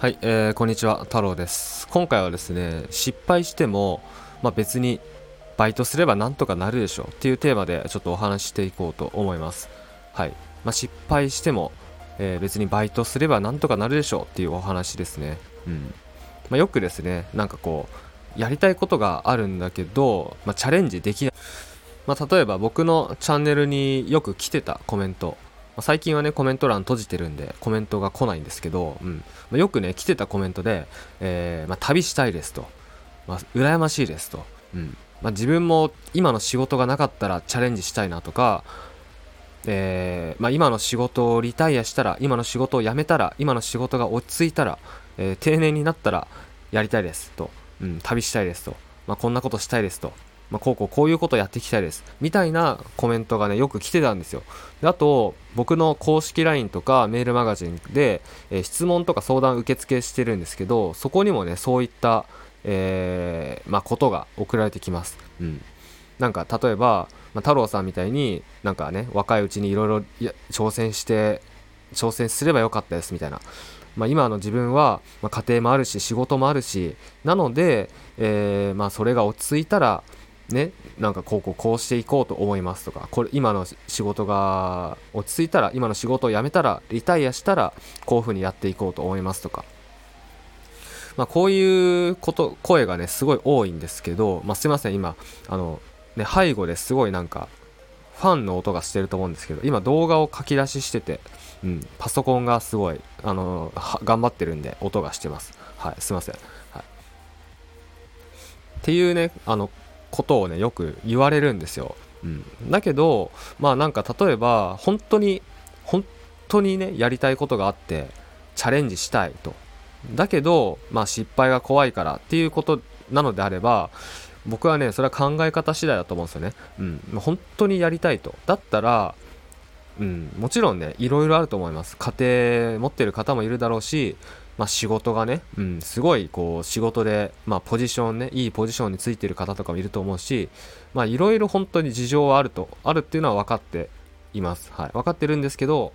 はい、えー、こんにちは太郎です。今回はですね失敗しても、まあ、別にバイトすればなんとかなるでしょうっていうテーマでちょっとお話ししていこうと思います。はい、まあ、失敗しても、えー、別にバイトすればなんとかなるでしょうっていうお話ですね。うん。まあ、よくですねなんかこうやりたいことがあるんだけど、ま、チャレンジできない。まあ、例えば僕のチャンネルによく来てたコメント。最近はね、コメント欄閉じてるんで、コメントが来ないんですけど、うん。まあ、よくね、来てたコメントで、えー、まあ、旅したいですと。まあ、羨ましいですと。うん。まあ、自分も今の仕事がなかったらチャレンジしたいなとか、えー、まあ、今の仕事をリタイアしたら、今の仕事を辞めたら、今の仕事が落ち着いたら、えー、定年になったらやりたいですと。うん、旅したいですと。まあ、こんなことしたいですと。まあ、こうこうこういうことやっていきたいです。みたいなコメントがね、よく来てたんですよ。であと、僕の公式 LINE とかメールマガジンで、えー、質問とか相談受付してるんですけど、そこにもね、そういった、えー、まあ、ことが送られてきます。うん。なんか、例えば、まあ、太郎さんみたいになんかね、若いうちにいろいろ挑戦して、挑戦すればよかったですみたいな。まあ、今の自分は、ま家庭もあるし仕事もあるしなので、えー、ま、それが落ち着いたらね、なんかこうこうこうしていこうと思いますとか、これ今の仕事が落ち着いたら、今の仕事を辞めたら、リタイアしたら、こういう風にやっていこうと思いますとか、まあ、こういうこと、声がね、すごい多いんですけど、まあ、すいません、今、あの、ね、背後ですごいなんか、ファンの音がしてると思うんですけど、今動画を書き出ししてて、うん、パソコンがすごい、あの、頑張ってるんで、音がしてます。はい、すいません。はい。っていうね、あの、ことをねよく言われるんですよ、うん、だけどまあなんか例えば本当に本当にねやりたいことがあってチャレンジしたいと。だけどまあ失敗が怖いからっていうことなのであれば僕はねそれは考え方次第だと思うんですよね。うん。本当にやりたいと。だったらうん、もちろんね、いろいろあると思います。家庭持ってる方もいるだろうし、まあ、仕事がね、うん、すごいこう仕事で、まあ、ポジションねいいポジションについてる方とかもいると思うしいろいろ本当に事情はあるとあるっていうのは分かっています、はい、分かってるんですけど、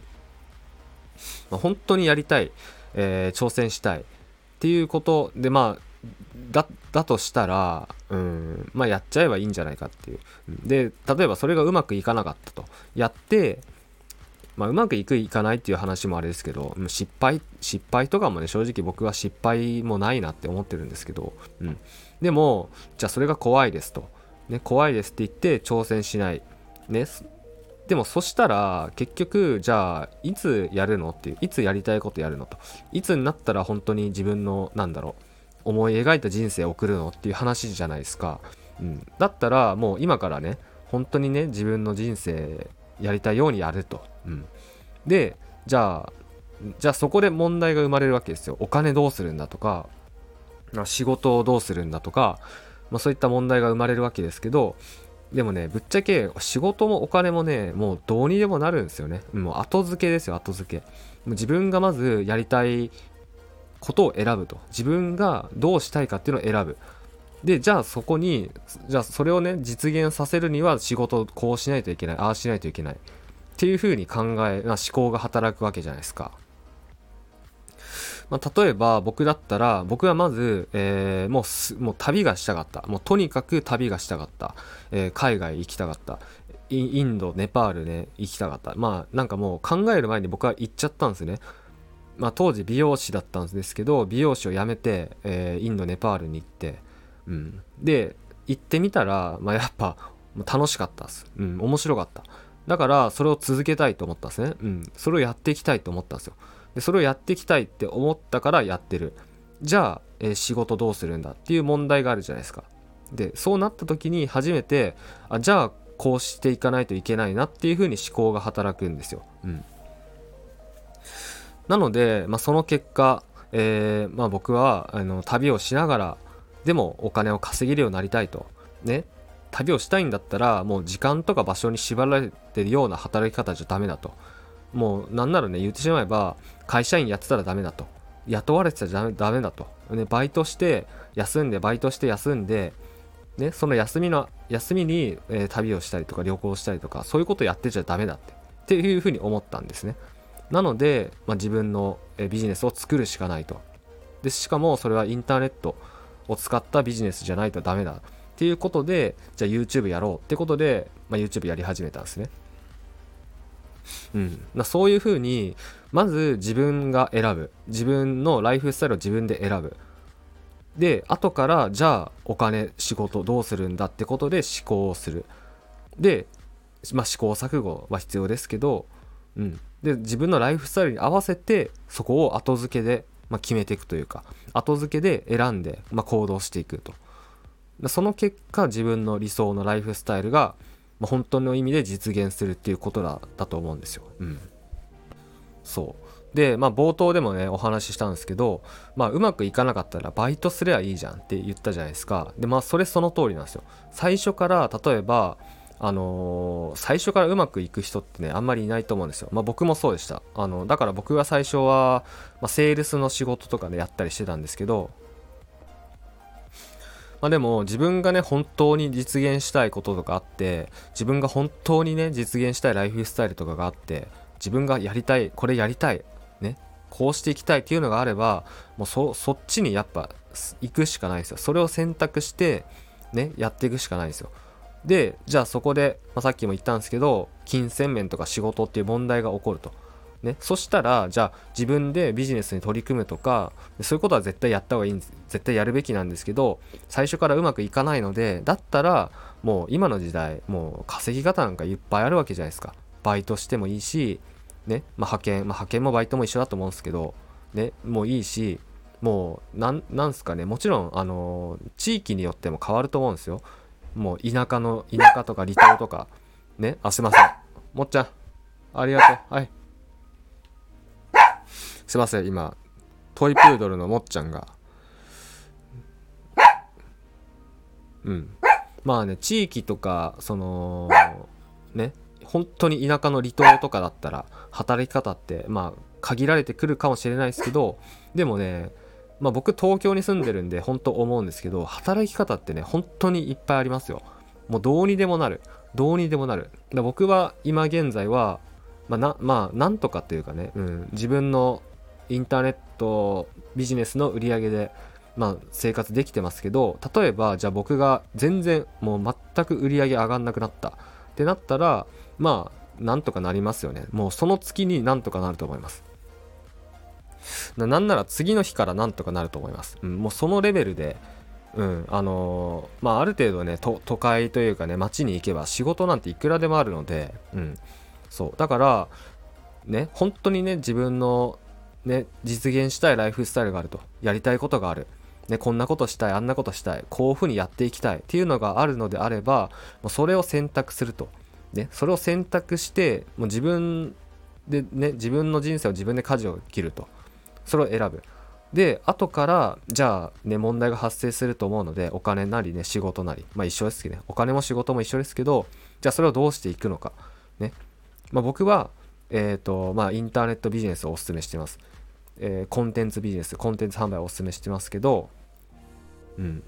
まあ、本当にやりたい、えー、挑戦したいっていうことでまあだだとしたら、うんまあ、やっちゃえばいいんじゃないかっていう。で例えばそれがうまくいかなかったと。やってまあ、うまくいくいかないっていう話もあれですけど失敗失敗とかもね正直僕は失敗もないなって思ってるんですけど、うん、でもじゃあそれが怖いですと、ね、怖いですって言って挑戦しない、ね、でもそしたら結局じゃあいつやるのっていういつやりたいことやるのと。いつになったら本当に自分のなんだろう思い描いた人生を送るのっていう話じゃないですか、うん、だったらもう今からね本当にね自分の人生やりたいようにやると。うん、でじゃあじゃあそこで問題が生まれるわけですよ。お金どうするんだとか仕事をどうするんだとか、まあ、そういった問題が生まれるわけですけどでもねぶっちゃけ仕事もお金もねもうどうにでもなるんですよね。もう後付けですよ後付け。自分がまずやりたいことを選ぶと自分がどうしたいかっていうのを選ぶでじゃあそこにじゃあそれをね実現させるには仕事こうしないといけないああしないといけないっていうふうに考え、まあ、思考が働くわけじゃないですか。まあ、例えば僕だったら僕はまず、えー、もうもう旅がしたかった。もうとにかく旅がしたかった、えー、海外行きたかった。インドネパールね行きたかった。まあなんかもう考える前に僕は行っちゃったんですね。まあ当時美容師だったんですけど美容師を辞めて、えー、インドネパールに行って。うん、で行ってみたら、まあ、やっぱ楽しかったです、うん、面白かった。だからそれを続けたいと思ったんですね、うん、それをやっていきたいと思ったんですよ。でそれをやっていきたいって思ったからやってる。じゃあ、えー、仕事どうするんだっていう問題があるじゃないですか。でそうなった時に初めてあじゃあこうしていかないといけないなっていうふうに思考が働くんですよ、うん、なので、まあ、その結果、えーまあ、僕はあの旅をしながらでもお金を稼げるようになりたいと。ね。旅をしたいんだったら、もう時間とか場所に縛られてるような働き方じゃダメだと。もうなんならね、言ってしまえば、会社員やってたらダメだと。雇われてたらダメだと。ね、バイトして、休んで、バイトして休んで、ね、その休みの、休みに、えー、旅をしたりとか旅行したりとか、そういうことやってちゃダメだって。っていうふうに思ったんですね。なので、まあ、自分の、えビジネスを作るしかないと。でしかもそれはインターネットを使ったビジネスじゃないとダメだっていうことでじゃあ YouTube やろうってことで、まあ、YouTube やり始めたんですね。うん、そういうふうにまず自分が選ぶ。自分のライフスタイルを自分で選ぶ。で後からじゃあお金仕事どうするんだってことで思考をする。で、まあ、試行錯誤は必要ですけど、うん、で自分のライフスタイルに合わせてそこを後付けで、まあ、決めていくというか後付けで選んで、まあ、行動していくと。その結果自分の理想のライフスタイルが、ま、本当の意味で実現するっていうことだだと思うんですよ。うん、そう。でまあ冒頭でもねお話ししたんですけど、まあ、うまくいかなかったらバイトすればいいじゃんって言ったじゃないですか。でまあそれその通りなんですよ。最初から例えばあのー、最初からうまくいく人ってねあんまりいないと思うんですよ、まあ、僕もそうでした。あのだから僕は最初は、まあ、セールスの仕事とかでやったりしてたんですけどまあ、でも自分がね本当に実現したいこととかあって自分が本当にね実現したいライフスタイルとかがあって自分がやりたいこれやりたいねこうしていきたいっていうのがあればもうそっちにやっぱ行くしかないですよ。それを選択してねやっていくしかないですよ。でじゃあそこで、まあ、さっきも言ったんですけど金銭面とか仕事っていう問題が起こると。ね、そしたらじゃあ自分でビジネスに取り組むとかそういうことは絶対やった方がいいんです絶対やるべきなんですけど最初からうまくいかないのでだったらもう今の時代もう稼ぎ方なんかいっぱいあるわけじゃないですか。バイトしてもいいし、ね。まあ、派遣、まあ、派遣もバイトも一緒だと思うんですけど、ね、もういいしもうなんなんすかね。もちろんあのー、地域によっても変わると思うんですよ。もう田舎の田舎とか離島とか。ね。あすいません。もっちゃん。ありがとう。はい。すいません今トイプードルのもっちゃんが。うん。まあね地域とかそのね本当に田舎の離島とかだったら働き方ってまあ限られてくるかもしれないですけどでもねまあ僕東京に住んでるんで本当思うんですけど働き方ってね本当にいっぱいありますよ。もうどうにでもなる。どうにでもなる。だ僕は今現在はまあなまあなんとかというかね、うん、自分のインターネットビジネスの売り上げで、まあ、生活できてますけど例えばじゃあ僕が全然もう全く売り上げ上がんなくなった。ってなったらまあなんとかなりますよね。もうその月になんとかなると思います。なんなら次の日からなんとかなると思います、うん、もうそのレベルでうんあのー、まあある程度ね都会というかね街に行けば仕事なんていくらでもあるのでうんそう。だからね本当にね自分のね、実現したいライフスタイルがあると。やりたいことがある、ね、こんなことしたいあんなことしたい。こういうふうにやっていきたい。っていうのがあるのであればもうそれを選択すると、ね、それを選択してもう自分でね自分の人生を自分で舵を切ると。それを選ぶ。で後からじゃあね問題が発生すると思うのでお金なりね仕事なり。まあ一緒ですけどね。お金も仕事も一緒ですけどじゃあそれをどうしていくのか。ね。まあ僕はえっ、ー、とまあインターネットビジネスをお勧めしています。えー、コンテンツビジネスコンテンツ販売をお勧めしてますけど、うん。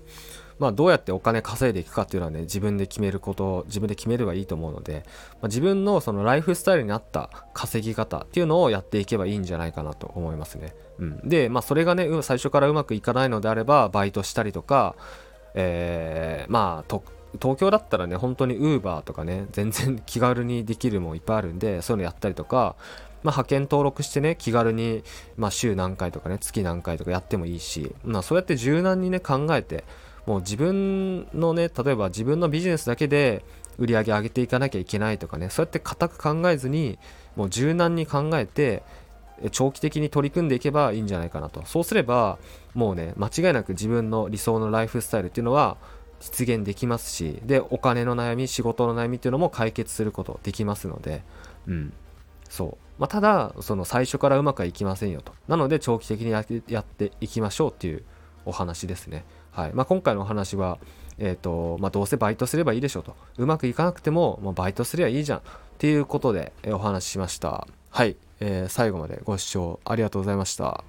まあ、どうやってお金稼いでいくかっていうのはね自分で決めること自分で決めればいいと思うので、まあ、自分のそのライフスタイルに合った稼ぎ方っていうのをやっていけばいいんじゃないかなと思いますね、うん、で、まあ、それがね最初からうまくいかないのであればバイトしたりとか、えー、まあ東京だったらね本当にウーバーとかね全然気軽にできるもんいっぱいあるんでそういうのやったりとかまあ、派遣登録してね気軽に、まあ、週何回とかね月何回とかやってもいいし、まあ、そうやって柔軟にね考えてもう自分のね例えば自分のビジネスだけで売り上げ上げていかなきゃいけないとかねそうやって固く考えずにもう柔軟に考えて長期的に取り組んでいけばいいんじゃないかなと。そうすればもうね間違いなく自分の理想のライフスタイルっていうのは実現できますしでお金の悩み仕事の悩みっていうのも解決することできますのでうん。そう。まあ、ただその最初からうまくはいきませんよと。なので長期的にやっていきましょうっていうお話ですね、はい。まあ、今回のお話は、えーとまあ、どうせバイトすればいいでしょうと。うまくいかなくても、まあ、バイトすりゃいいじゃん。っていうことでお話ししました。はい、えー、最後までご視聴ありがとうございました。